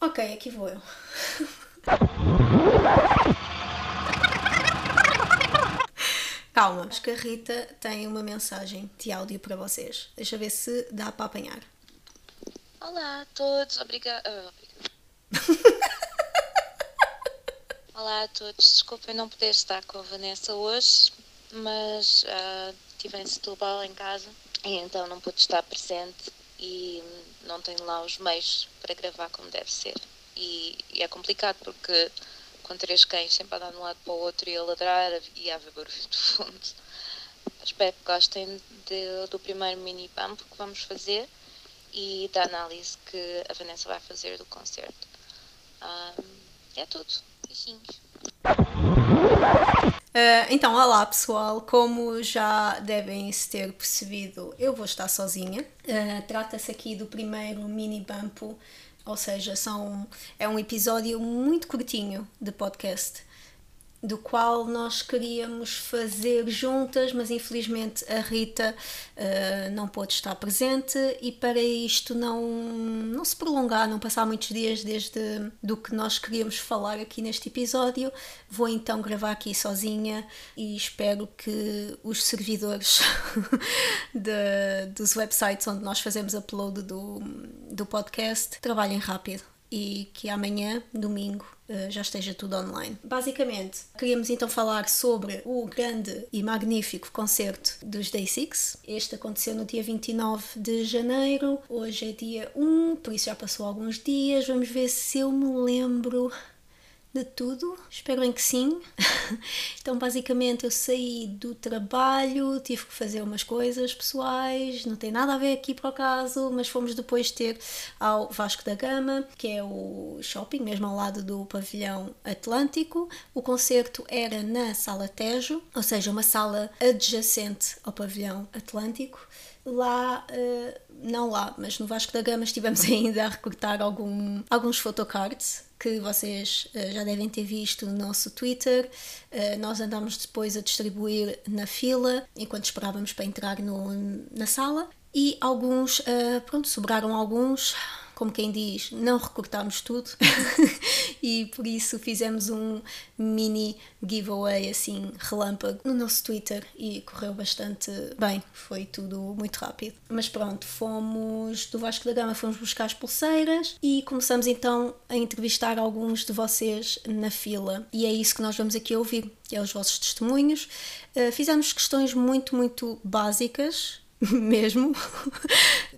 Ok, aqui vou eu. Calma, acho que a Rita tem uma mensagem de áudio para vocês. Deixa ver se dá para apanhar. Olá a todos, obrigada. Olá a todos, desculpem não poder estar com a Vanessa hoje, mas uh, estive em Setúbal em casa e então não pude estar presente e não tenho lá os meios para gravar como deve ser. E, e é complicado porque com três cães sempre a dar de um lado para o outro e a ladrar e a haver barulho de fundo. Espero que gostem de, do primeiro mini bump que vamos fazer e da análise que a Vanessa vai fazer do concerto. Um, é tudo. Beijinhos. Uh, então, olá pessoal, como já devem se ter percebido, eu vou estar sozinha. Uh, Trata-se aqui do primeiro mini bumpo, ou seja, são, é um episódio muito curtinho de podcast do qual nós queríamos fazer juntas, mas infelizmente a Rita uh, não pôde estar presente e para isto não, não se prolongar, não passar muitos dias desde do que nós queríamos falar aqui neste episódio, vou então gravar aqui sozinha e espero que os servidores de, dos websites onde nós fazemos upload do, do podcast trabalhem rápido e que amanhã, domingo, eh, já esteja tudo online. Basicamente, queríamos então falar sobre o grande e magnífico concerto dos Day Six. Este aconteceu no dia 29 de janeiro, hoje é dia 1, por isso já passou alguns dias. Vamos ver se eu me lembro de tudo? Espero bem que sim. então, basicamente, eu saí do trabalho, tive que fazer umas coisas pessoais, não tem nada a ver aqui para o caso, mas fomos depois ter ao Vasco da Gama, que é o shopping, mesmo ao lado do pavilhão Atlântico. O concerto era na Sala Tejo, ou seja, uma sala adjacente ao pavilhão Atlântico lá, uh, não lá, mas no Vasco da Gama estivemos ainda a recortar algum, alguns photocards que vocês uh, já devem ter visto no nosso Twitter. Uh, nós andámos depois a distribuir na fila enquanto esperávamos para entrar no, na sala e alguns, pronto, sobraram alguns como quem diz, não recortámos tudo e por isso fizemos um mini giveaway assim relâmpago no nosso Twitter e correu bastante bem, foi tudo muito rápido. Mas pronto, fomos do Vasco da Gama, fomos buscar as pulseiras e começamos então a entrevistar alguns de vocês na fila e é isso que nós vamos aqui ouvir, que é os vossos testemunhos. Uh, fizemos questões muito, muito básicas mesmo,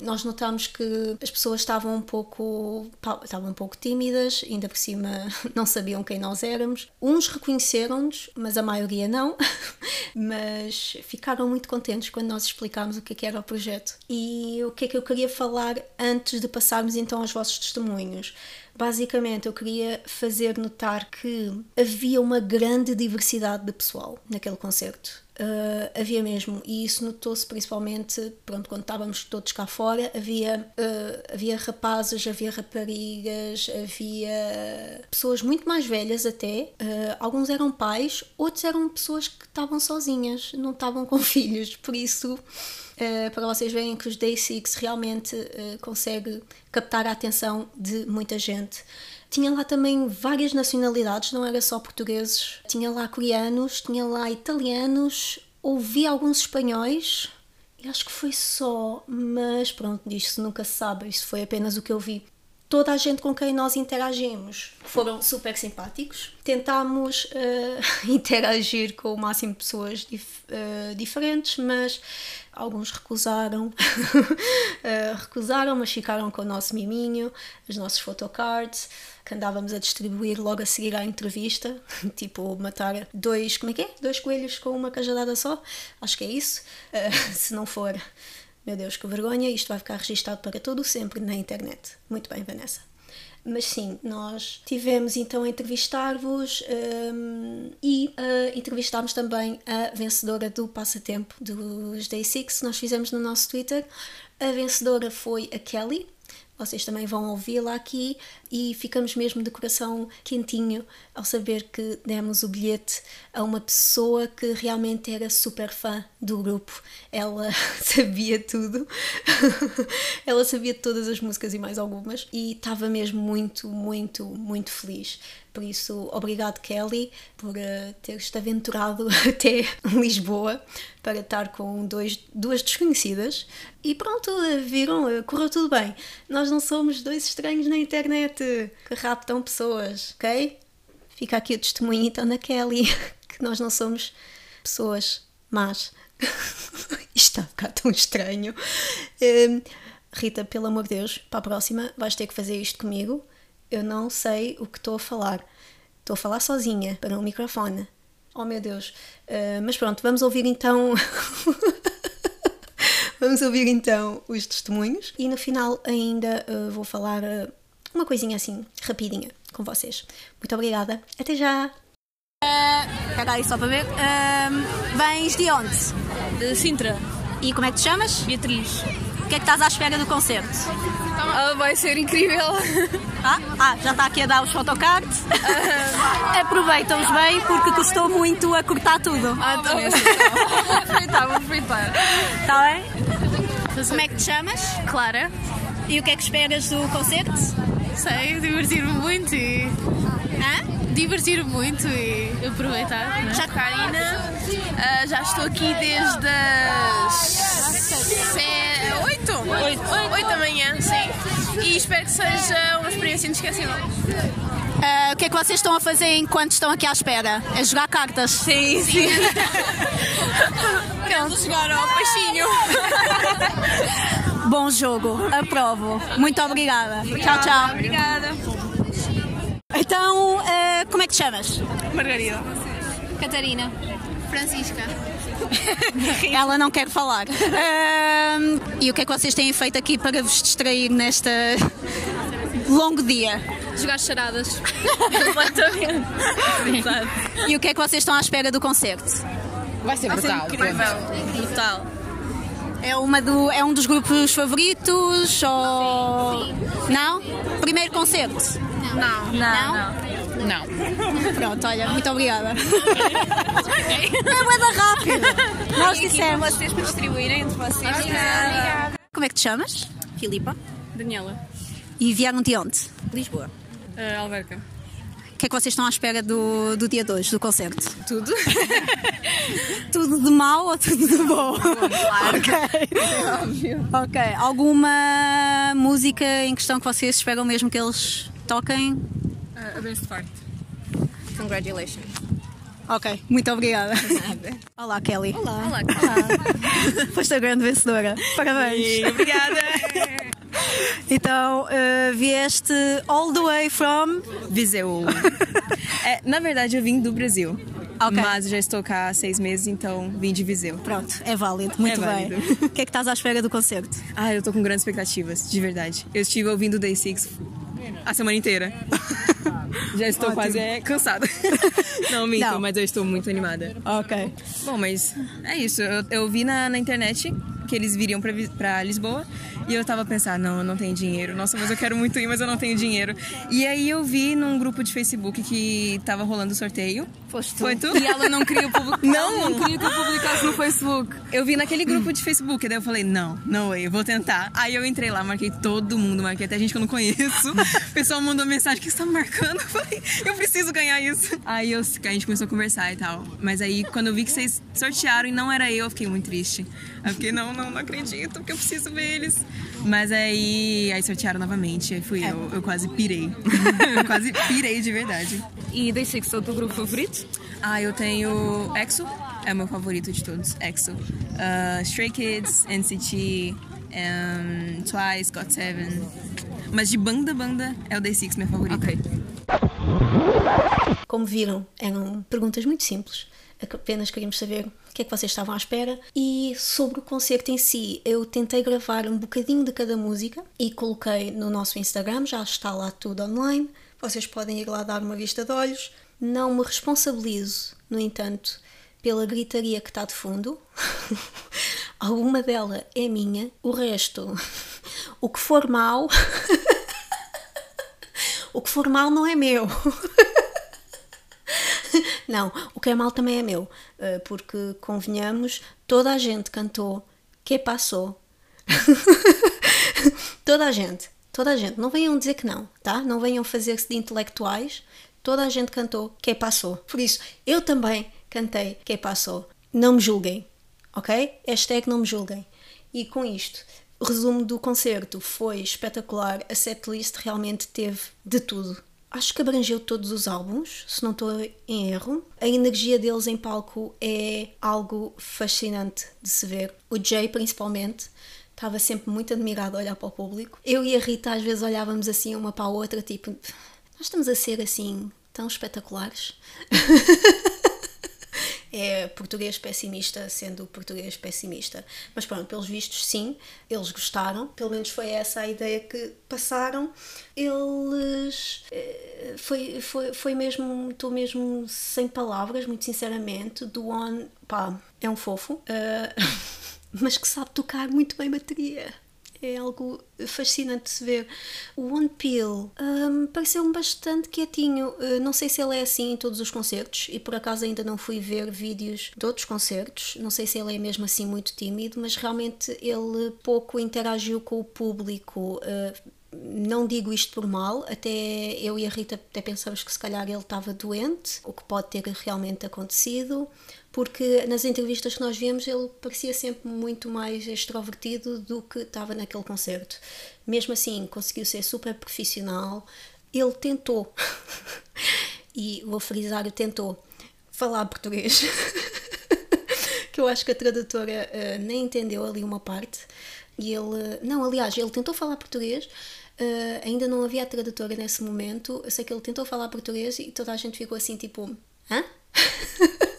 nós notámos que as pessoas estavam um pouco estavam um pouco tímidas, ainda por cima não sabiam quem nós éramos. Uns reconheceram-nos, mas a maioria não. mas ficaram muito contentes quando nós explicámos o que, é que era o projeto. E o que é que eu queria falar antes de passarmos então aos vossos testemunhos. Basicamente, eu queria fazer notar que havia uma grande diversidade de pessoal naquele concerto Uh, havia mesmo, e isso notou-se principalmente pronto, quando estávamos todos cá fora. Havia, uh, havia rapazes, havia raparigas, havia pessoas muito mais velhas até. Uh, alguns eram pais, outros eram pessoas que estavam sozinhas, não estavam com filhos. Por isso, para vocês verem que os Day Six realmente consegue captar a atenção de muita gente. Tinha lá também várias nacionalidades, não era só portugueses. Tinha lá coreanos, tinha lá italianos, ouvi alguns espanhóis. Acho que foi só, mas pronto, disso nunca se sabe, isso foi apenas o que eu vi. Toda a gente com quem nós interagimos foram super simpáticos. Tentámos uh, interagir com o máximo de pessoas dif uh, diferentes, mas alguns recusaram, uh, recusaram, mas ficaram com o nosso miminho, os nossos photocards que andávamos a distribuir logo a seguir à entrevista, tipo matar dois, como é que é? Dois coelhos com uma cajadada só, acho que é isso. Se não for, meu Deus, que vergonha, isto vai ficar registado para todo sempre na internet. Muito bem, Vanessa. Mas sim, nós tivemos então a entrevistar-vos um, e uh, entrevistámos também a vencedora do passatempo dos Day Six, nós fizemos no nosso Twitter. A vencedora foi a Kelly, vocês também vão ouvi-la aqui e ficamos mesmo de coração quentinho ao saber que demos o bilhete a uma pessoa que realmente era super fã do grupo. Ela sabia tudo, ela sabia todas as músicas e mais algumas e estava mesmo muito, muito, muito feliz. Por isso, obrigado Kelly por uh, teres-te aventurado até Lisboa para estar com dois, duas desconhecidas. E pronto, viram, uh, correu tudo bem. Nós não somos dois estranhos na internet que raptam pessoas, ok? Fica aqui o testemunho então da Kelly, que nós não somos pessoas más. Isto está a ficar tão estranho. Um, Rita, pelo amor de Deus, para a próxima vais ter que fazer isto comigo eu não sei o que estou a falar. Estou a falar sozinha para um microfone. Oh meu Deus. Uh, mas pronto, vamos ouvir então. vamos ouvir então os testemunhos e no final ainda uh, vou falar uh, uma coisinha assim, rapidinha, com vocês. Muito obrigada. Até já! Uh, aí só para ver. Uh, vens de onde? De Sintra. E como é que te chamas? Beatriz. O que é que estás à espera do concerto? Ah, vai ser incrível. Ah, ah, já está aqui a dar os photocards. Aproveitam-os bem porque custou muito a cortar tudo. Ah, então Vou aproveitar, vou aproveitar. Está bem? Como é que te chamas? Clara. E o que é que esperas do concerto? Sei, divertir-me muito e. Hã? divertir muito e aproveitar. Já Karina, uh, já estou aqui desde as 8, 8 da manhã, sim. E espero que seja uma experiência inesquecível. Uh, o que é que vocês estão a fazer enquanto estão aqui à espera? É jogar cartas? Sim, sim. Queremos jogar ao peixinho. Bom jogo, aprovo. Muito obrigada. Tchau, tchau. Obrigada. Então, uh, como é que te chamas? Margarida. Catarina. Francisca. Ela não quer falar. Uh, e o que é que vocês têm feito aqui para vos distrair nesta longo dia? Jogar charadas. Completamente. E o que é que vocês estão à espera do concerto? Vai ser brutal. Brutal. É, uma do, é um dos grupos favoritos? Ou... Sim, Não? Primeiro concerto? Não. Não? Não. Pronto, olha, muito obrigada. é boa rápido. Nós dissemos. vocês para distribuírem entre vocês. Obrigada. Como é que te chamas? Filipa. Daniela. E vieram de onde? Lisboa. Uh, Alverca. O que é que vocês estão à espera do, do dia 2, do concerto? Tudo. tudo de mau ou tudo de bom? Claro. ok. É óbvio. Ok. Alguma música em questão que vocês esperam mesmo que eles toquem? Uh, a best part. Congratulations. Ok, muito obrigada. Olá, Kelly. Olá. Olá. Foste a grande vencedora. Parabéns. Obrigada. Então, uh, vieste all the way from. Viseu. É, na verdade, eu vim do Brasil. Ok. Mas já estou cá há seis meses, então vim de Viseu. Pronto, é válido. Muito É bem. válido. O que é que estás à espera do concerto? Ah, eu tô com grandes expectativas, de verdade. Eu estive ouvindo Day Six a semana inteira. Já estou quase é, cansada. Não, minto, Não. mas eu estou muito animada. Ok. Bom, mas é isso. Eu, eu vi na, na internet que eles viriam pra Lisboa e eu tava pensando, não, eu não tenho dinheiro. Nossa, mas eu quero muito ir, mas eu não tenho dinheiro. E aí eu vi num grupo de Facebook que tava rolando sorteio. Foste tu. Foi tu? E ela não queria, public... Não. Não queria que eu publicasse no Facebook. Eu vi naquele grupo de Facebook, daí eu falei, não, não eu vou tentar. Aí eu entrei lá, marquei todo mundo, marquei até gente que eu não conheço. O pessoal mandou mensagem, o que você tá me marcando? Eu falei, eu preciso ganhar isso. Aí eu, a gente começou a conversar e tal. Mas aí, quando eu vi que vocês sortearam e não era eu, eu fiquei muito triste. Eu fiquei, não, não, não acredito, porque eu preciso ver eles. Mas aí, aí sortearam novamente, aí fui eu, eu quase pirei. eu quase pirei de verdade. E Day Six é o teu grupo favorito? Ah, eu tenho EXO, é o meu favorito de todos, EXO. Uh, Stray Kids, NCT, um, Twice, GOT7. Mas de banda, banda, é o Day Six, meu favorito. Como viram, eram perguntas muito simples. Apenas queríamos saber o que é que vocês estavam à espera. E sobre o concerto em si, eu tentei gravar um bocadinho de cada música e coloquei no nosso Instagram, já está lá tudo online. Vocês podem ir lá dar uma vista de olhos. Não me responsabilizo, no entanto, pela gritaria que está de fundo. Alguma dela é minha, o resto O que for mau. o que for mau não é meu. Não, o que é mau também é meu. eh, Porque, convenhamos, toda a gente cantou Que Passou. toda a gente. Toda a gente. Não venham dizer que não, tá? Não venham fazer-se de intelectuais. Toda a gente cantou Que Passou. Por isso, eu também cantei Que Passou. Não me julguem, ok? Hashtag não me julguem. E com isto, o resumo do concerto foi espetacular. A setlist realmente teve de tudo. Acho que abrangeu todos os álbuns, se não estou em erro. A energia deles em palco é algo fascinante de se ver. O Jay, principalmente, estava sempre muito admirado a olhar para o público. Eu e a Rita às vezes olhávamos assim uma para a outra, tipo, nós estamos a ser assim tão espetaculares. é português pessimista sendo português pessimista. Mas pronto, pelos vistos, sim, eles gostaram. Pelo menos foi essa a ideia que passaram. Eles. eh, Foi, foi, foi mesmo. Estou mesmo sem palavras, muito sinceramente. Do One. pá, é um fofo. eh, mas que sabe tocar muito bem bateria. É algo fascinante de se ver. O One Peel hum, pareceu-me bastante quietinho. Uh, não sei se ele é assim em todos os concertos e por acaso ainda não fui ver vídeos de outros concertos. Não sei se ele é mesmo assim muito tímido, mas realmente ele pouco interagiu com o público. Uh, não digo isto por mal, até eu e a Rita até pensamos que se calhar ele estava doente, o que pode ter realmente acontecido, porque nas entrevistas que nós vimos ele parecia sempre muito mais extrovertido do que estava naquele concerto. Mesmo assim, conseguiu ser super profissional. Ele tentou, e vou frisar tentou, falar português. que eu acho que a tradutora uh, nem entendeu ali uma parte. E ele, não, aliás, ele tentou falar português, uh, ainda não havia a tradutora nesse momento. Eu sei que ele tentou falar português e toda a gente ficou assim, tipo, hã?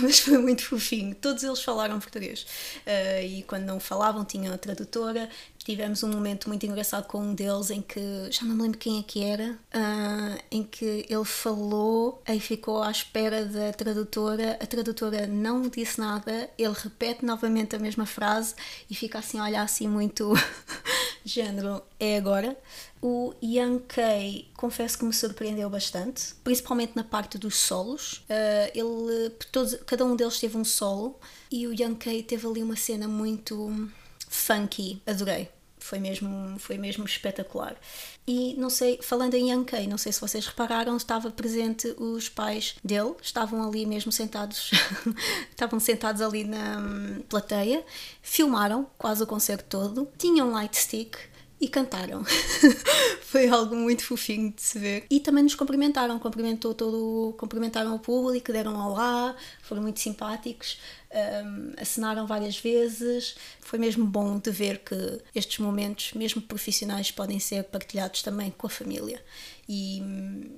mas foi muito fofinho. Todos eles falaram português. Uh, e quando não falavam, tinham a tradutora. Tivemos um momento muito engraçado com um deles em que já não me lembro quem é que era, uh, em que ele falou e ficou à espera da tradutora. A tradutora não disse nada, ele repete novamente a mesma frase e fica assim a olhar assim muito género, é agora. O Young Kay, confesso que me surpreendeu bastante, principalmente na parte dos solos. Uh, ele, todos, cada um deles teve um solo e o Young Kay teve ali uma cena muito funky, adorei. Foi mesmo, foi mesmo espetacular. E não sei, falando em Kay, não sei se vocês repararam, estava presente os pais dele, estavam ali mesmo sentados, estavam sentados ali na hum, plateia, filmaram quase o concerto todo, tinham light stick, e cantaram. Foi algo muito fofinho de se ver. E também nos cumprimentaram, cumprimentou todo, cumprimentaram o público, deram olá, foram muito simpáticos, um, assinaram várias vezes. Foi mesmo bom de ver que estes momentos, mesmo profissionais, podem ser partilhados também com a família. E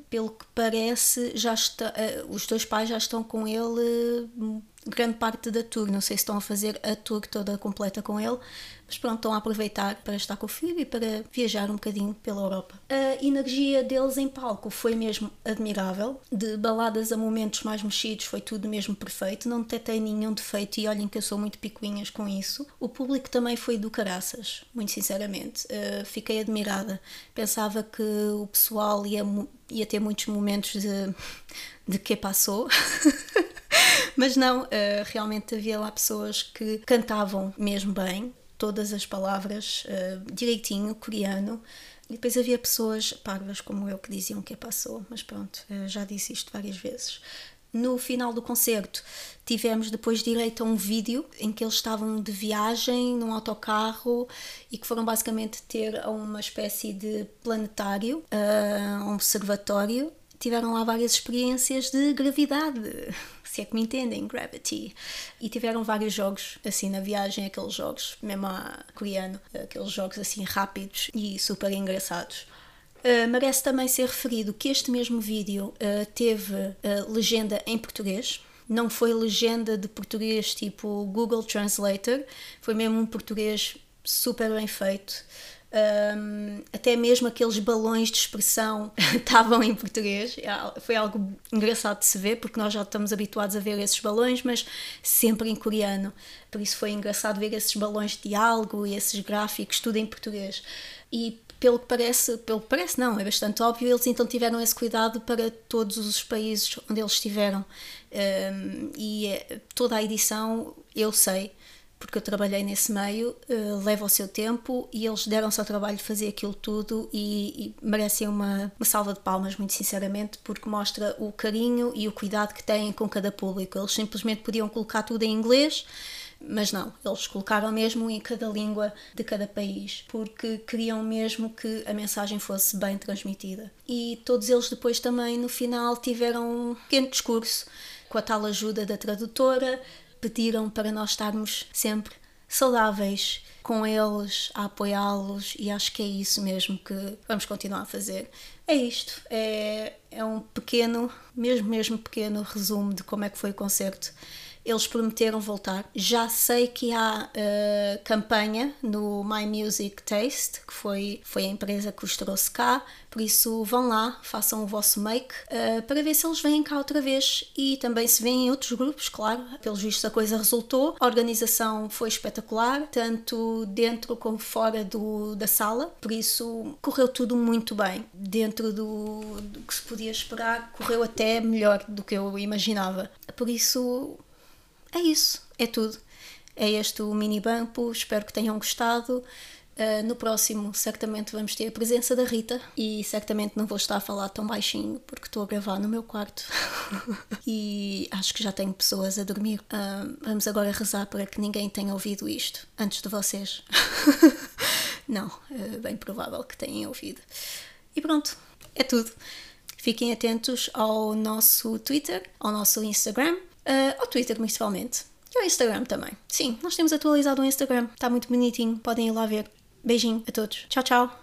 pelo que parece, já está, uh, os dois pais já estão com ele uh, grande parte da tour. Não sei se estão a fazer a tour toda completa com ele, mas pronto, estão a aproveitar para estar com o filho e para viajar um bocadinho pela Europa. A energia deles em palco foi mesmo admirável. De baladas a momentos mais mexidos, foi tudo mesmo perfeito. Não detetei nenhum defeito e olhem que eu sou muito picuinhas com isso. O público também foi do caraças, muito sinceramente. Uh, fiquei admirada. Pensava que o pessoal ia, ia ter muitos momentos de, de que passou. Mas não, uh, realmente havia lá pessoas que cantavam mesmo bem, todas as palavras uh, direitinho, coreano. E depois havia pessoas parvas como eu que diziam que passou, mas pronto, uh, já disse isto várias vezes. No final do concerto, tivemos depois direito a um vídeo em que eles estavam de viagem num autocarro e que foram basicamente ter uma espécie de planetário, uh, um observatório. Tiveram lá várias experiências de gravidade, se é que me entendem, Gravity. E tiveram vários jogos assim na viagem, aqueles jogos, mesmo a coreano, aqueles jogos assim rápidos e super engraçados. Uh, merece também ser referido que este mesmo vídeo uh, teve uh, legenda em português, não foi legenda de português tipo Google Translator, foi mesmo um português super bem feito. Um, até mesmo aqueles balões de expressão estavam em português. É foi algo engraçado de se ver, porque nós já estamos habituados a ver esses balões, mas sempre em coreano. Por isso foi engraçado ver esses balões de diálogo e esses gráficos, tudo em português. E pelo que parece, pelo que parece não, é bastante óbvio, eles então tiveram esse cuidado para todos os países onde eles estiveram. Um, e é, toda a edição, eu sei, porque eu trabalhei nesse meio, uh, leva o seu tempo e eles deram-se ao trabalho de fazer aquilo tudo e, e merecem uma, uma salva de palmas, muito sinceramente, porque mostra o carinho e o cuidado que têm com cada público. Eles simplesmente podiam colocar tudo em inglês mas não, eles colocaram mesmo em cada língua de cada país, porque queriam mesmo que a mensagem fosse bem transmitida. E todos eles depois também no final tiveram um pequeno discurso com a tal ajuda da tradutora, pediram para nós estarmos sempre saudáveis com eles, a apoiá-los e acho que é isso mesmo que vamos continuar a fazer. É isto, é, é um pequeno, mesmo mesmo pequeno resumo de como é que foi o concerto eles prometeram voltar. Já sei que há uh, campanha no My Music Taste, que foi, foi a empresa que os trouxe cá, por isso vão lá, façam o vosso make uh, para ver se eles vêm cá outra vez e também se vêm em outros grupos, claro. Pelos vistos a coisa resultou, a organização foi espetacular, tanto dentro como fora do, da sala, por isso correu tudo muito bem. Dentro do, do que se podia esperar, correu até melhor do que eu imaginava. Por isso é isso, é tudo. É este o mini bampo, espero que tenham gostado. Uh, no próximo, certamente vamos ter a presença da Rita e certamente não vou estar a falar tão baixinho porque estou a gravar no meu quarto e acho que já tenho pessoas a dormir. Uh, vamos agora rezar para que ninguém tenha ouvido isto antes de vocês. não, é bem provável que tenham ouvido. E pronto, é tudo. Fiquem atentos ao nosso Twitter, ao nosso Instagram Uh, ao Twitter, principalmente. E ao Instagram também. Sim, nós temos atualizado o Instagram. Está muito bonitinho. Podem ir lá ver. Beijinho a todos. Tchau, tchau.